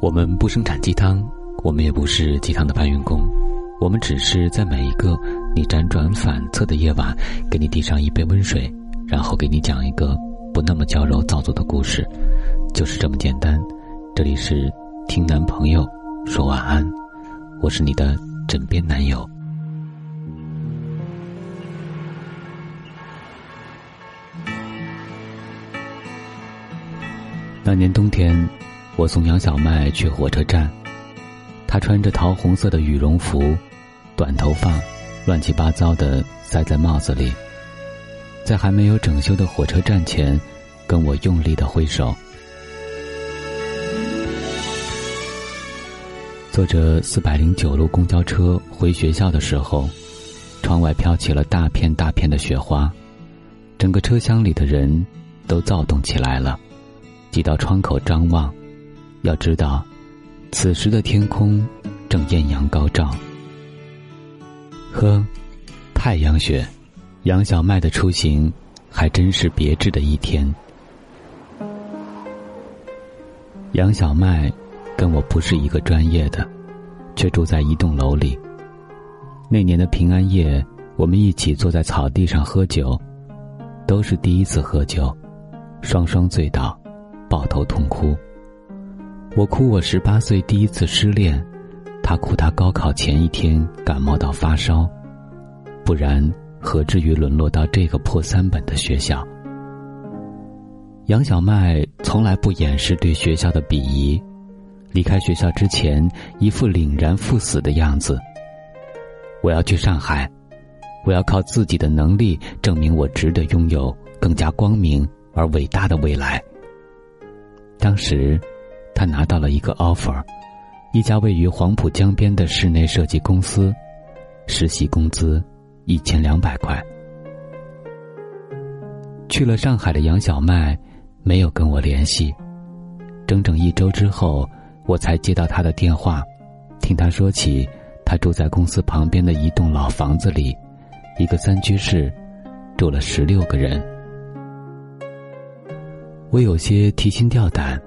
我们不生产鸡汤，我们也不是鸡汤的搬运工，我们只是在每一个你辗转反侧的夜晚，给你递上一杯温水，然后给你讲一个不那么矫揉造作的故事，就是这么简单。这里是听男朋友说晚安，我是你的枕边男友。那年冬天。我送杨小麦去火车站，她穿着桃红色的羽绒服，短头发，乱七八糟的塞在帽子里，在还没有整修的火车站前，跟我用力的挥手。坐着四百零九路公交车回学校的时候，窗外飘起了大片大片的雪花，整个车厢里的人都躁动起来了，挤到窗口张望。要知道，此时的天空正艳阳高照。呵，太阳雪，杨小麦的出行还真是别致的一天。杨小麦跟我不是一个专业的，却住在一栋楼里。那年的平安夜，我们一起坐在草地上喝酒，都是第一次喝酒，双双醉倒，抱头痛哭。我哭，我十八岁第一次失恋；他哭，他高考前一天感冒到发烧。不然，何至于沦落到这个破三本的学校？杨小麦从来不掩饰对学校的鄙夷，离开学校之前，一副凛然赴死的样子。我要去上海，我要靠自己的能力证明我值得拥有更加光明而伟大的未来。当时。他拿到了一个 offer，一家位于黄浦江边的室内设计公司，实习工资一千两百块。去了上海的杨小麦没有跟我联系，整整一周之后，我才接到他的电话，听他说起他住在公司旁边的一栋老房子里，一个三居室，住了十六个人。我有些提心吊胆。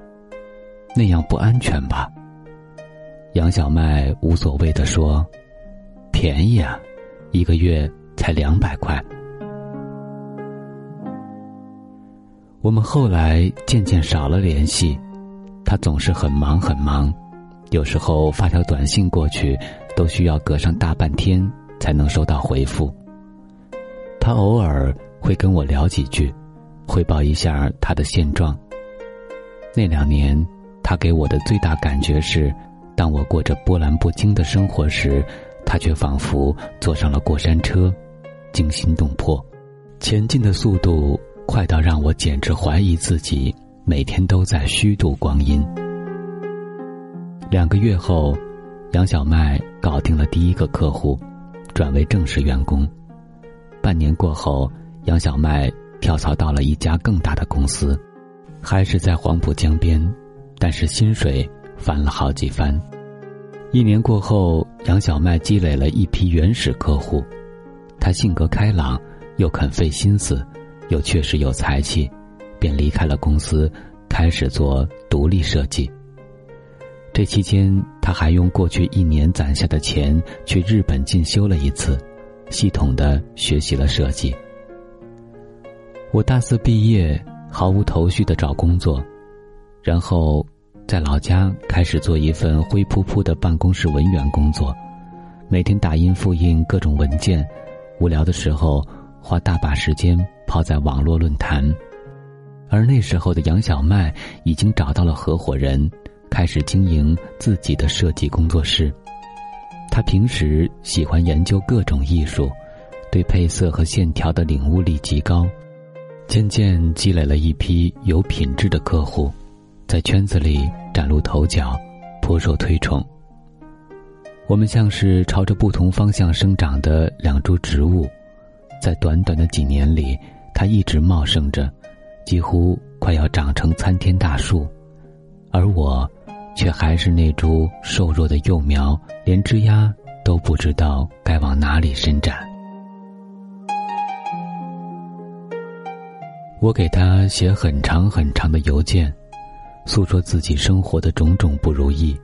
那样不安全吧？杨小麦无所谓的说：“便宜啊，一个月才两百块。”我们后来渐渐少了联系，他总是很忙很忙，有时候发条短信过去，都需要隔上大半天才能收到回复。他偶尔会跟我聊几句，汇报一下他的现状。那两年。他给我的最大感觉是，当我过着波澜不惊的生活时，他却仿佛坐上了过山车，惊心动魄，前进的速度快到让我简直怀疑自己每天都在虚度光阴。两个月后，杨小麦搞定了第一个客户，转为正式员工。半年过后，杨小麦跳槽到了一家更大的公司，还是在黄浦江边。但是薪水翻了好几番。一年过后，杨小麦积累了一批原始客户，他性格开朗，又肯费心思，又确实有才气，便离开了公司，开始做独立设计。这期间，他还用过去一年攒下的钱去日本进修了一次，系统的学习了设计。我大四毕业，毫无头绪的找工作。然后，在老家开始做一份灰扑扑的办公室文员工作，每天打印复印各种文件，无聊的时候花大把时间泡在网络论坛。而那时候的杨小麦已经找到了合伙人，开始经营自己的设计工作室。他平时喜欢研究各种艺术，对配色和线条的领悟力极高，渐渐积累了一批有品质的客户。在圈子里崭露头角，颇受推崇。我们像是朝着不同方向生长的两株植物，在短短的几年里，它一直茂盛着，几乎快要长成参天大树，而我，却还是那株瘦弱的幼苗，连枝丫都不知道该往哪里伸展。我给他写很长很长的邮件。诉说自己生活的种种不如意，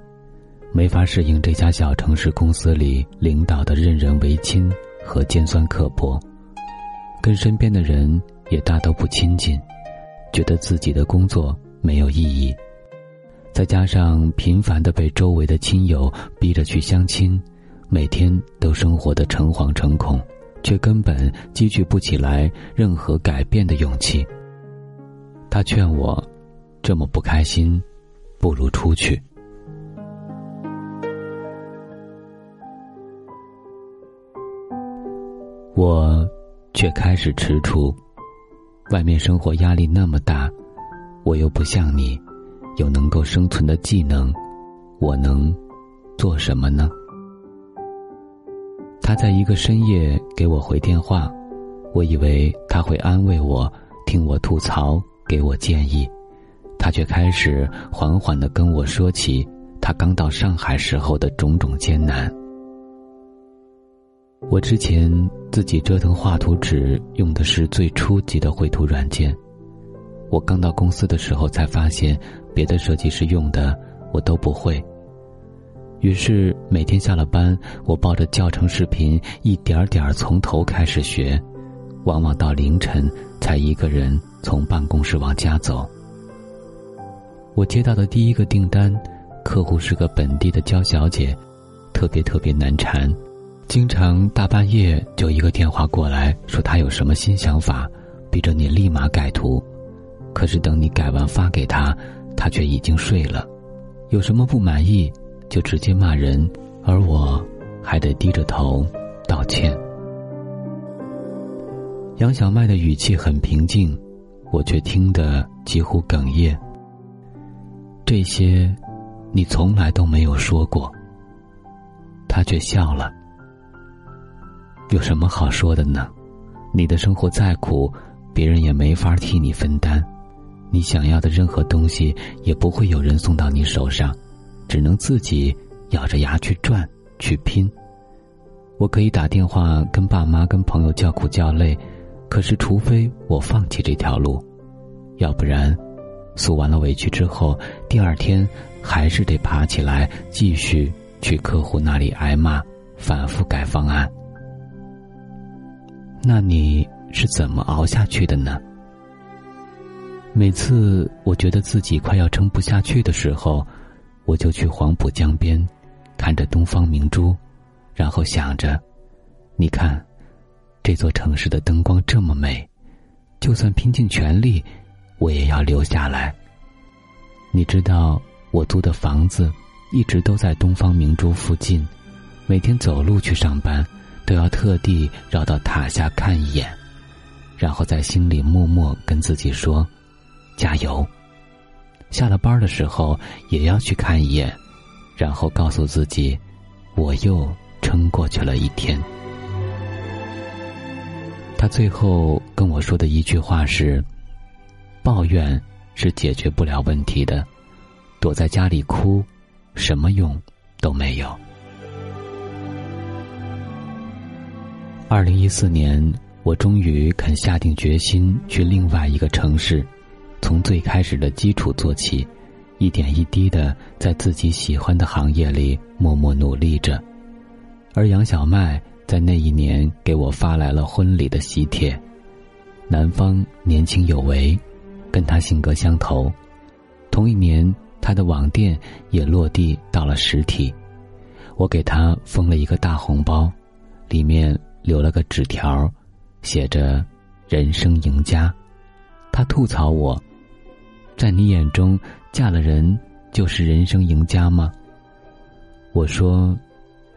没法适应这家小城市公司里领导的任人唯亲和尖酸刻薄，跟身边的人也大都不亲近，觉得自己的工作没有意义。再加上频繁的被周围的亲友逼着去相亲，每天都生活的诚惶诚恐，却根本积聚不起来任何改变的勇气。他劝我，这么不开心，不如出去。我却开始踟蹰，外面生活压力那么大，我又不像你。有能够生存的技能，我能做什么呢？他在一个深夜给我回电话，我以为他会安慰我，听我吐槽，给我建议，他却开始缓缓的跟我说起他刚到上海时候的种种艰难。我之前自己折腾画图纸用的是最初级的绘图软件。我刚到公司的时候才发现，别的设计师用的我都不会。于是每天下了班，我抱着教程视频一点点从头开始学，往往到凌晨才一个人从办公室往家走。我接到的第一个订单，客户是个本地的娇小姐，特别特别难缠，经常大半夜就一个电话过来，说她有什么新想法，逼着你立马改图。可是等你改完发给他，他却已经睡了。有什么不满意，就直接骂人，而我还得低着头道歉。杨小麦的语气很平静，我却听得几乎哽咽。这些，你从来都没有说过。他却笑了。有什么好说的呢？你的生活再苦，别人也没法替你分担。你想要的任何东西也不会有人送到你手上，只能自己咬着牙去赚去拼。我可以打电话跟爸妈、跟朋友叫苦叫累，可是除非我放弃这条路，要不然，诉完了委屈之后，第二天还是得爬起来继续去客户那里挨骂，反复改方案。那你是怎么熬下去的呢？每次我觉得自己快要撑不下去的时候，我就去黄浦江边，看着东方明珠，然后想着：你看，这座城市的灯光这么美，就算拼尽全力，我也要留下来。你知道，我租的房子一直都在东方明珠附近，每天走路去上班，都要特地绕到塔下看一眼，然后在心里默默跟自己说。加油！下了班的时候也要去看一眼，然后告诉自己，我又撑过去了一天。他最后跟我说的一句话是：“抱怨是解决不了问题的，躲在家里哭，什么用都没有。”二零一四年，我终于肯下定决心去另外一个城市。从最开始的基础做起，一点一滴的在自己喜欢的行业里默默努力着。而杨小麦在那一年给我发来了婚礼的喜帖，男方年轻有为，跟他性格相投。同一年，他的网店也落地到了实体，我给他封了一个大红包，里面留了个纸条，写着“人生赢家”。他吐槽我。在你眼中，嫁了人就是人生赢家吗？我说，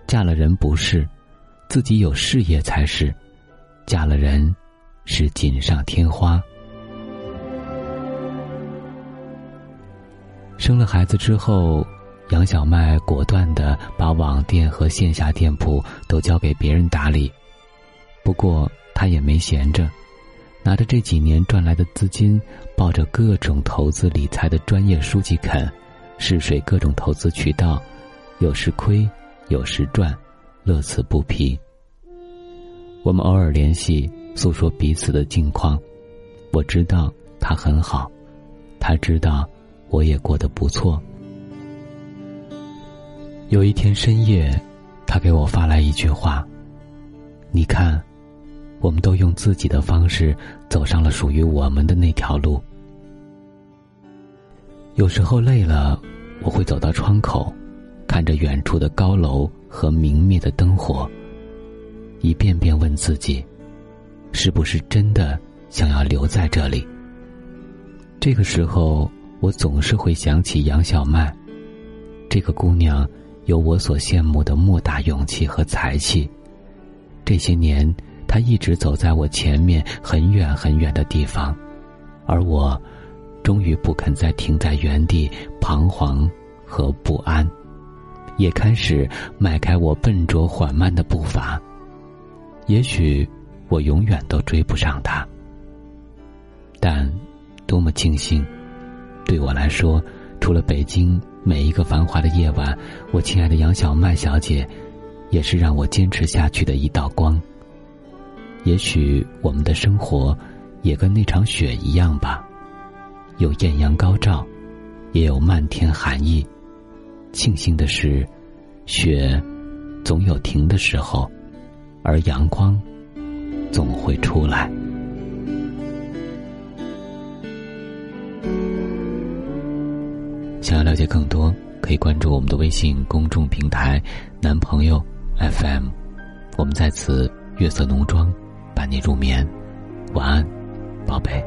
嫁了人不是，自己有事业才是。嫁了人，是锦上添花。生了孩子之后，杨小麦果断的把网店和线下店铺都交给别人打理。不过，他也没闲着。拿着这几年赚来的资金，抱着各种投资理财的专业书籍啃，试水各种投资渠道，有时亏，有时赚，乐此不疲。我们偶尔联系，诉说彼此的近况。我知道他很好，他知道我也过得不错。有一天深夜，他给我发来一句话：“你看，我们都用自己的方式走上了属于我们的那条路。”有时候累了，我会走到窗口，看着远处的高楼和明灭的灯火，一遍遍问自己：是不是真的想要留在这里？这个时候，我总是会想起杨小曼，这个姑娘。有我所羡慕的莫大勇气和才气。这些年，她一直走在我前面很远很远的地方，而我，终于不肯再停在原地彷徨和不安，也开始迈开我笨拙缓慢的步伐。也许，我永远都追不上他。但，多么庆幸，对我来说，除了北京。每一个繁华的夜晚，我亲爱的杨小麦小姐，也是让我坚持下去的一道光。也许我们的生活，也跟那场雪一样吧，有艳阳高照，也有漫天寒意。庆幸的是，雪总有停的时候，而阳光总会出来。想要了解更多，可以关注我们的微信公众平台“男朋友 FM”。我们在此月色浓妆，伴你入眠。晚安，宝贝。